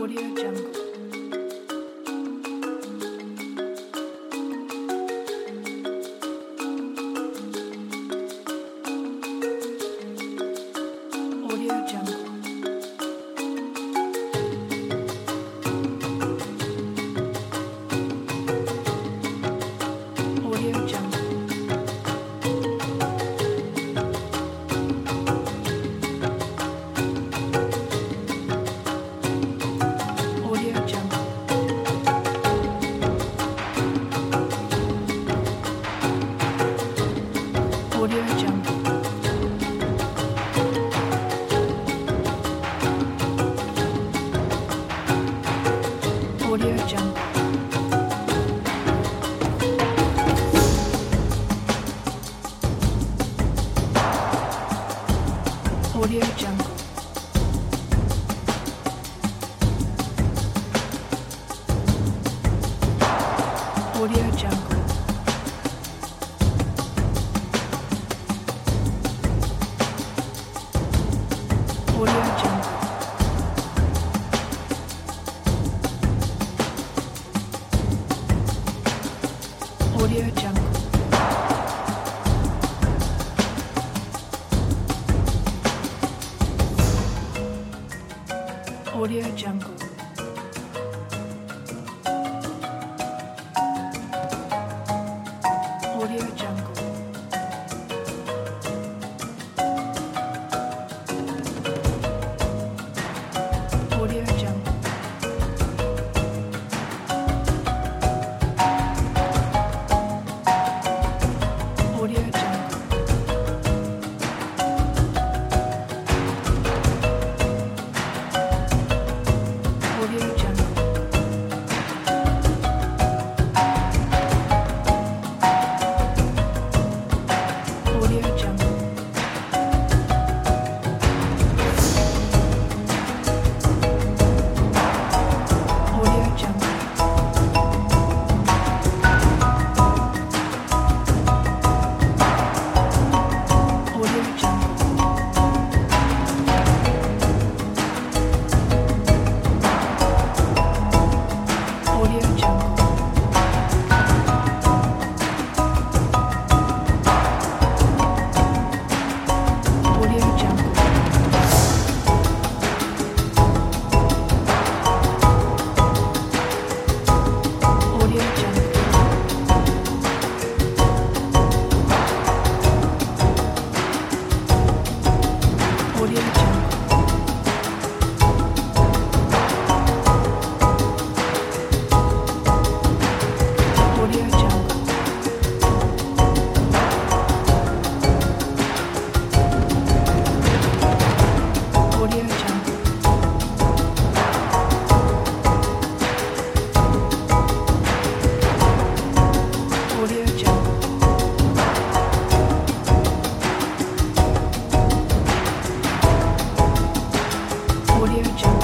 Audio Jungle. Audio Jungle. Audio Jungle. Audio Jungle.